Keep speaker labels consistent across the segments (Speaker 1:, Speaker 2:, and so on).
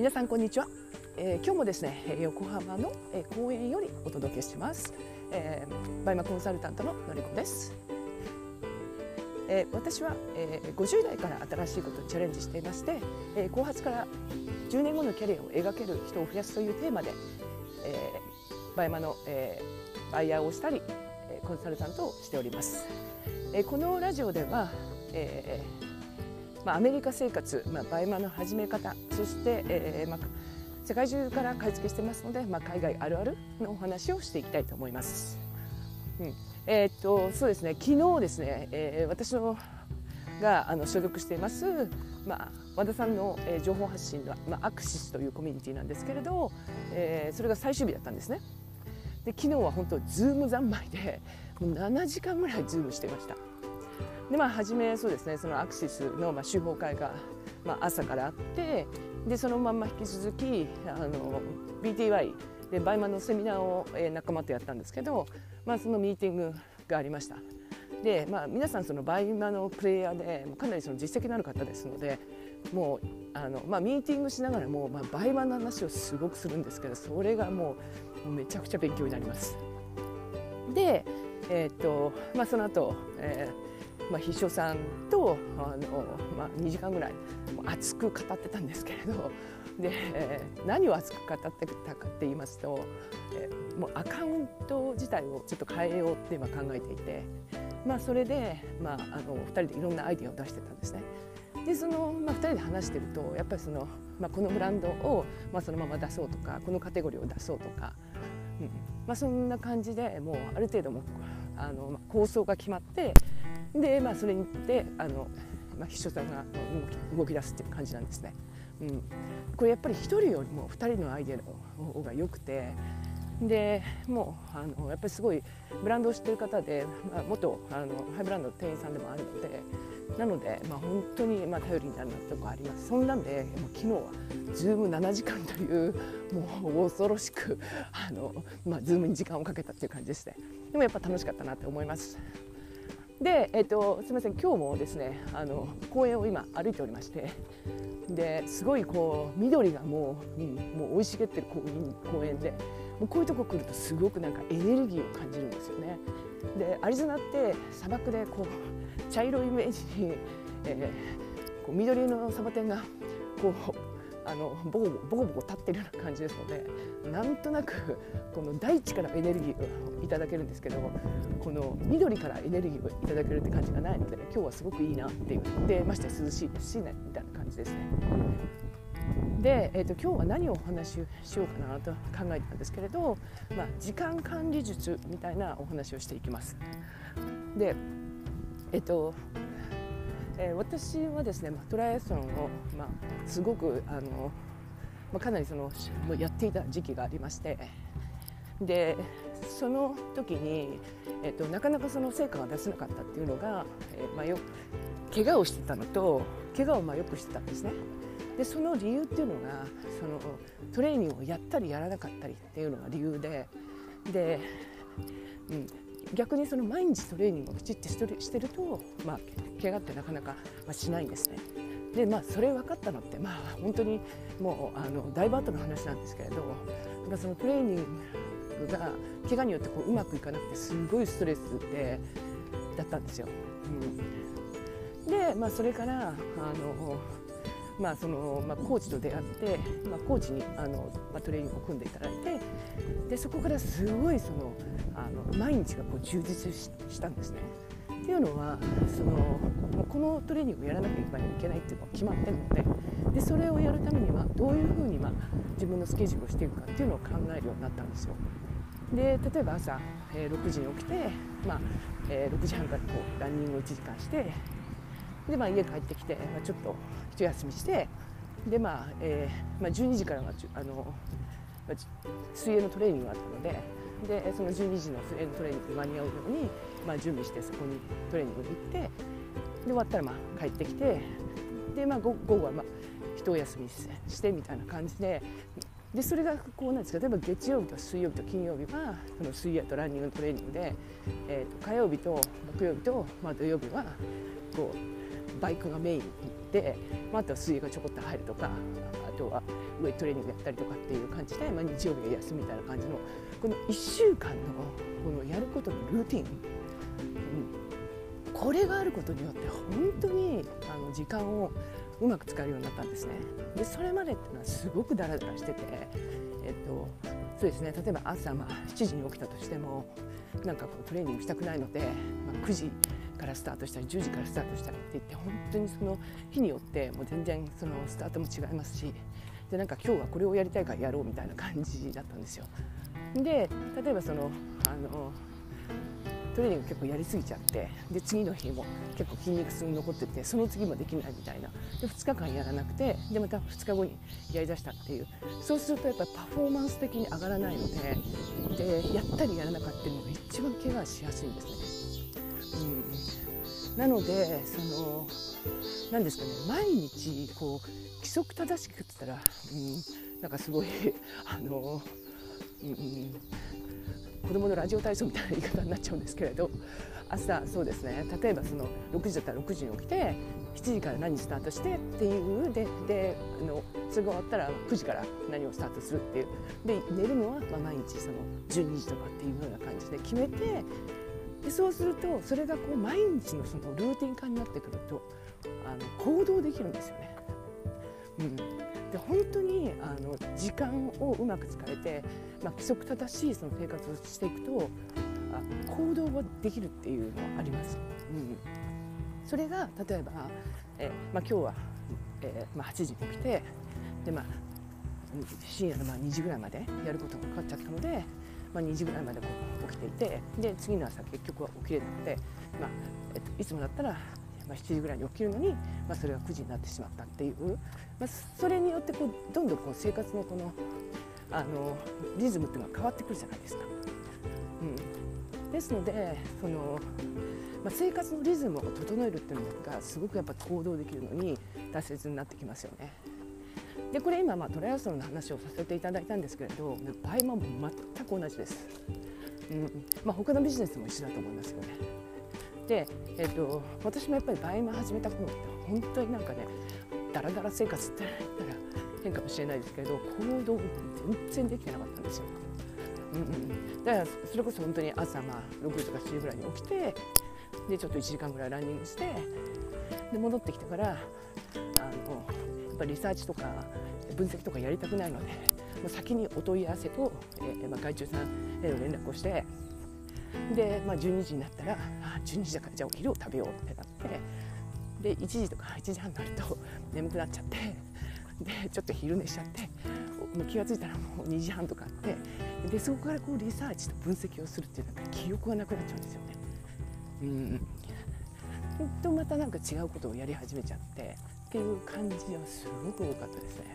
Speaker 1: 皆さんこんにちは、えー、今日もですね横浜の、え、公園よりお届けします、えー、バイマコンサルタントののりこです、えー、私は、えー、50代から新しいことにチャレンジしていまして、えー、後発から10年後のキャリアを描ける人を増やすというテーマで、えー、バイマの、えー、バイヤーをしたり、え、コンサルタントをしております、えー、このラジオでは、えーまあ、アメリカ生活、まあ、バイマの始め方そして、えーまあ、世界中から買い付けしてますので、まあ、海外あるあるのお話をしていきたいと思います。うんえー、っとそうですね昨日ですね、えー、私のがあの所属しています、まあ、和田さんの、えー、情報発信の、まあ、アクシスというコミュニティなんですけれど、えー、それが最終日だったんですね。で昨日は本当ズーム三昧でもう7時間ぐらいズームしていました。でまあ初めそうですねそのアクシスのまあ修了会がまあ朝からあってでそのまま引き続きあの BTY でバイマのセミナーを、えー、仲間とやったんですけど、まあ、そのミーティングがありました。で、まあ、皆さんそのバイマのプレイヤーでかなりその実績のある方ですのでもうあの、まあ、ミーティングしながらも、まあ、バイマの話をすごくするんですけどそれがもうめちゃくちゃ勉強になります。で、えー、っとまあ、その後、えーまあ、秘書さんとあの、まあ、2時間ぐらい熱く語ってたんですけれどで、えー、何を熱く語ってたかって言いますと、え、もうアカウント自体をちょっと変えようって今考えていて、まあ、それで、まあ、あの2人でいろんなアイデアを出してたんですね。でその、まあ、2人で話してるとやっぱりその、まあ、このブランドを、まあ、そのまま出そうとかこのカテゴリーを出そうとか、うんまあ、そんな感じでもうある程度もあの、まあ、構想が決まってで、まあ、それによってあの、まあ、秘書さんが動き出すっていう感じなんですね。うん、これやっぱり1人よりも2人のアイデアの方が良くてでもうあのやっぱりすごいブランドを知ってる方で、まあ、元あのハイブランドの店員さんでもあるのでなので、まあ、本当にまあ頼りになるなとこあります。そんなんでもう昨日はズーム7時間というもう恐ろしくあの、まあ、ズームに時間をかけたっていう感じですねでもやっぱ楽しかったなって思います。で、えっと、すみません今日もですねあの公園を今歩いておりましてですごいこう緑がもう,、うん、もう生い茂ってる公園でもうこういうとこ来るとすごくなんかエネルギーを感じるんですよね。でアリゾナって砂漠でこう茶色いイメージに、えー、こう緑のサボテンがこうあのボコボコボコボコ立ってるような感じですのでなんとなくこの大地からエネルギーをいただけるんですけどこの緑からエネルギーをいただけるって感じがないので今日はすごくいいなっていうでまして涼しいですしねみたいな感じですね。で、えーと、今日は何をお話ししようかなと考えたんですけれど、まあ、時間管理術みたいなお話をしていきます。でえっ、ー、とえー、私はですね、まあ、トライアスロンを、まあ、すごくあの、まあ、かなりそのもうやっていた時期がありましてでその時に、えーと、なかなかその成果が出せなかったっていうのが、えーまあよ、怪我をしてたのと怪我をまあよくしてたんですね。でその理由っていうのがそのトレーニングをやったりやらなかったりっていうのが理由でで、うん、逆にその毎日トレーニングをきちっとしてると、まあ、怪我ってなかなか、ましないんですね。でまあそれ分かったのってまあ本当にもうあのだいぶ後の話なんですけれどやそのトレーニングが怪我によってこううまくいかなくてすごいストレスでだったんですよ。うん、でまあそれからあのまあそのまあ、コーチと出会って、まあ、コーチにあの、まあ、トレーニングを組んでいただいてでそこからすごいそのあの毎日がこう充実したんですね。っていうのはそのこのトレーニングをやらなきゃいけないっていうのが決まってるのででそれをやるためにはどういうふうに、まあ、自分のスケジュールをしていくかっていうのを考えるようになったんですよ。で例えば朝、えー、6時に起きて、まあえー、6時半からこうランニングを1時間してで、まあ、家帰ってきて、まあ、ちょっと一休みしてで、まあえーまあ、12時からはあの、まあ、水泳のトレーニングがあったのででその12時の水泳のトレーニングに間に合うように、まあ、準備してそこにトレーニングに行ってで終わったらまあ帰ってきてで、まあ、午後はまあ一休みしてみたいな感じででそれがこうなんですか例えば月曜日と水曜日と金曜日はその水泳とランニングのトレーニングで、えー、と火曜日と木曜日と、まあ、土曜日はこうバイクがメインで、まあ、あとは水泳がちょこっと入るとかあ人はウエイトレーニングやったりとかっていう感じで、まあ、日曜日が休みみたいな感じのこの1週間のこのやることのルーティン、うん、これがあることによって本当にあの時間をうまく使えるようになったんですね。でそれまでっていうのはすごくダラダラしてて、えっと、そうですね例えば朝まあ7時に起きたとしてもなんかこうトレーニングしたくないので、まあ、9時からスタートしたり10時からスタートしたりって言って本当にその日によってもう全然そのスタートも違いますしでなんか今日はこれをやりたいからやろうみたいな感じだったんですよ。で例えばそのあのトレーニング結構やりすぎちゃってで次の日も結構筋肉痛に残っててその次もできないみたいなで2日間やらなくてでまた2日後にやりだしたっていうそうするとやっぱパフォーマンス的に上がらないのででやったりやらなかったのが一番怪我しやすいんですね。うん、なのでその何ですかね毎日こう規則正しくって言ったら、うん、なんかすごいあの、うん、子供のラジオ体操みたいな言い方になっちゃうんですけれど朝そうですね例えばその6時だったら6時に起きて7時から何スタートしてっていうでであのそれが終わったら9時から何をスタートするっていう。で寝るのはま毎日その12時とかっていうような感じで決めてでそうするとそれがこう毎日のそのルーティン化になってくるとあの行動できるんですよね。うん、で本当にあの時間をうまく使えて、まあ、規則正しいその生活をしていくとあ行動ができるっていうのはあります。うん、それが例えば、えまあ、今日は、え、まあ、8時に起きてで、まあ、深夜のまあ2時ぐらいまでやることがかかっちゃったので、まあ、2時ぐらいまでこう起きていてで次の朝結局は起きれなくて、まあえっと、いつもだったらまあ、7時ぐらいに起きるのに、まあ、それが9時になってしまったっていう、まあ、それによってこうどんどんこう生活のこのあのリズムっていうのが変わってくるじゃないですか。うん、ですのでその、まあ、生活のリズムを整えるっていうのがすごくやっぱ行動できるのに大切になってきますよね。でこれ今まあトライアスロンの話をさせていただいたんですけれど場合も全く同じです。うんまあ、他のビジネスも一緒だと思いますよね。で、えーと、私もやっぱりバイマ始めた頃って本当になんかねだらだら生活って言ったら変かもしれないですけど行動全然できてなかったんですよ。うんうん、だからそれこそ本当に朝まあ6時とか7時ぐらいに起きてでちょっと1時間ぐらいランニングしてで戻ってきてからあのやっぱリサーチとか分析とかやりたくないのでもう先にお問い合わせと、えーまあ、外注さんへの連絡をしてで、まあ、12時になったら12時だからじゃあお昼を食べようってなってで1時とか1時半になると眠くなっちゃってでちょっと昼寝しちゃってもう気が付いたらもう2時半とかあってでそこからこうリサーチと分析をするっていうなんか記憶がなくなっちゃうんですよね。うんとまたなんか違うことをやり始めちゃってっていう感じはすごく多かったですね。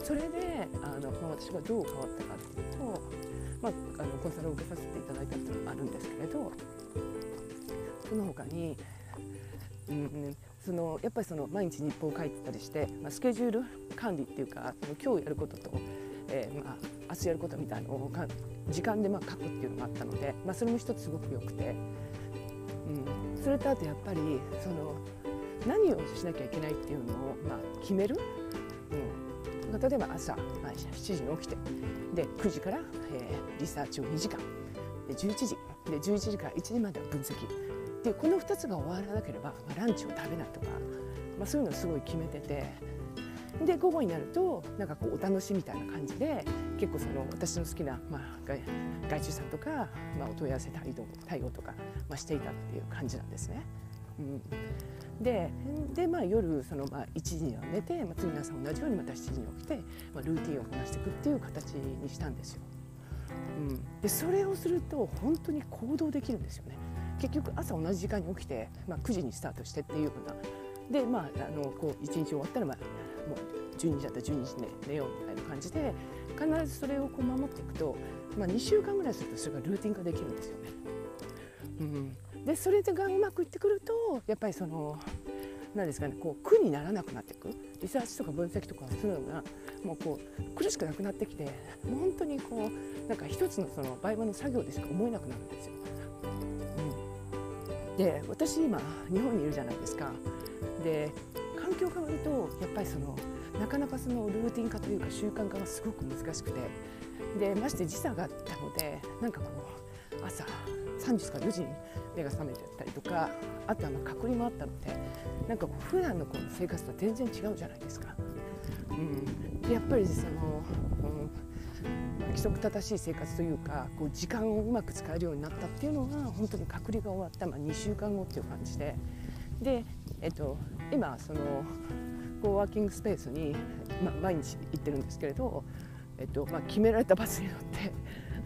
Speaker 1: うん、それであの、私がどう変わったかっていうとまあ、あのコンサルを受けさせていただいたっていうのもあるんですけれどその他に、うん、そのやっぱりその毎日日報を書いてたりして、まあ、スケジュール管理っていうかその今日やることと、えー、まあ、明日やることみたいなのを時間でまあ書くっていうのがあったので、まあ、それも一つすごく良くて、うん、それとあとやっぱりその何をしなきゃいけないっていうのをまあ決める、うん、例えば朝、まあ、7時に起きてで9時から、えー、リサーチを2時間。で11時。で11時から1時までは分析。でこの2つが終わらなければ、まあ、ランチを食べないとか、まあ、そういうのをすごい決めてて。で午後になるとなんかこうお楽しみみたいな感じで結構その私の好きな、まあ、外注さんとか、まあ、お問い合わせ対応対応とか、まあ、していたっていう感じなんですね。うん。でで、まあ、夜その、まあ、1時には寝て、まあ、次の朝同じようにまた7時に起きて、まあ、ルーティンをこなしていくっていう形にしたんですよ。うん、でそれをすると本当に行動できるんですよね。結局朝同じ時間に起きて、まあ、9時にスタートしてっていうようなでまああのこう1日終わったら、まあ、もう12時だったら12時で寝ようみたいな感じで必ずそれをこう守っていくと、まあ、2週間ぐらいするとそれがルーティン化できるんですよね。うん、でそれがうまくいってくるとやっぱりその何ですかねこう苦にならなくなっていくリサーチとか分析とかするのがもうこう苦しくなくなってきてもう本当にこうなんか一つのその売買の作業でしか思えなくなるんですよ。うん、で私今日本にいるじゃないですか。で環境変わるとやっぱりそのなかなかそのルーティン化というか習慣化がすごく難しくてでまして時差があったのでなんかこう朝3時か4時に目が覚めてたりとかあとはまあ隔離もあったのでなんかこう普段のこの生活とは全然違うじゃないですか。うん、でやっぱりその、うん、規則正しい生活というかこう時間をうまく使えるようになったっていうのが本当に隔離が終わった、まあ、2週間後っていう感じでで、えっと、今そのコーワーキングスペースに、まあ、毎日行ってるんですけれど、えっとまあ、決められたバスに乗って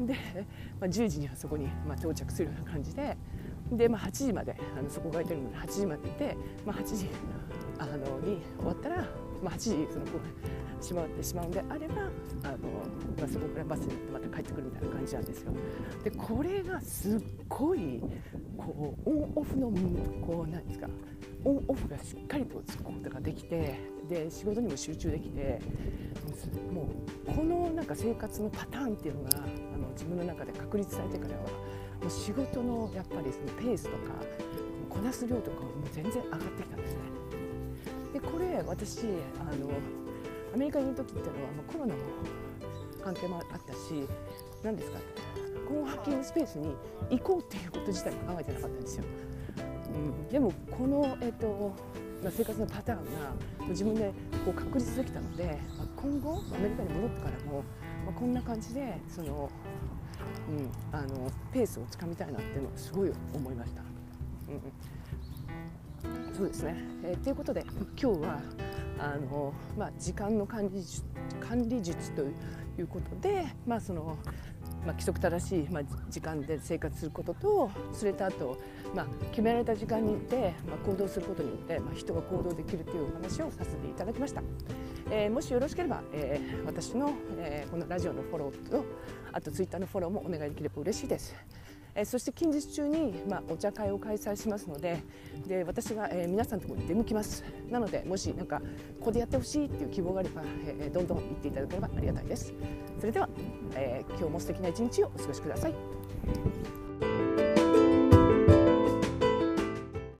Speaker 1: で、まあ、10時にはそこに、まあ、到着するような感じでで、まあ、8時まであのそこが空いてるので8時までいて、まあ、8時あのに終わったら、まあ、8時その閉まってしまうんであればあの、まあ、そこからバスに乗ってまた帰ってくるみたいな感じなんですよ。でこれがすっごいこうオンオフのこうなんですかオンオフがしっかりとつくことができてで仕事にも集中できてもうこのなんか生活のパターンっていうのがの自分の中で確立されてからはもう仕事のやっぱりそのペースとかこなす量とかも全然上がってきたんですね。でこれ私あのアメリカにいる時っていうのはもうコロナの関係もあったし何ですかコンハッキングスペースに行こうっていうこと自体も考えてなかったんですよ。うん、でもこの、えっとまあ、生活のパターンが自分でこう確立できたので、まあ、今後アメリカに戻ってからも、まあ、こんな感じでその、うん、あのペースをつかみたいなっていうのをすごい思いました。うん、そうですね、えー、ということで今日はあの、まあ、時間の管理管理術ということで、まあそのまあ、規則正しい、まあ、時間で生活することとそれとあと、まあ、決められた時間に行って、まあ、行動することによって、まあ、人が行動できるというお話をさせていただきました、えー、もしよろしければ、えー、私の、えー、このラジオのフォローとあとツイッターのフォローもお願いできれば嬉しいです。えそして近日中に、まあ、お茶会を開催しますのでで私が、え、皆さんのところに出向きます。なのでもしなんかここでやってほしいっていう希望があれば、え、どんどん言っていただければありがたいです。それでは、えー、今日も素敵な一日をお過ごしください。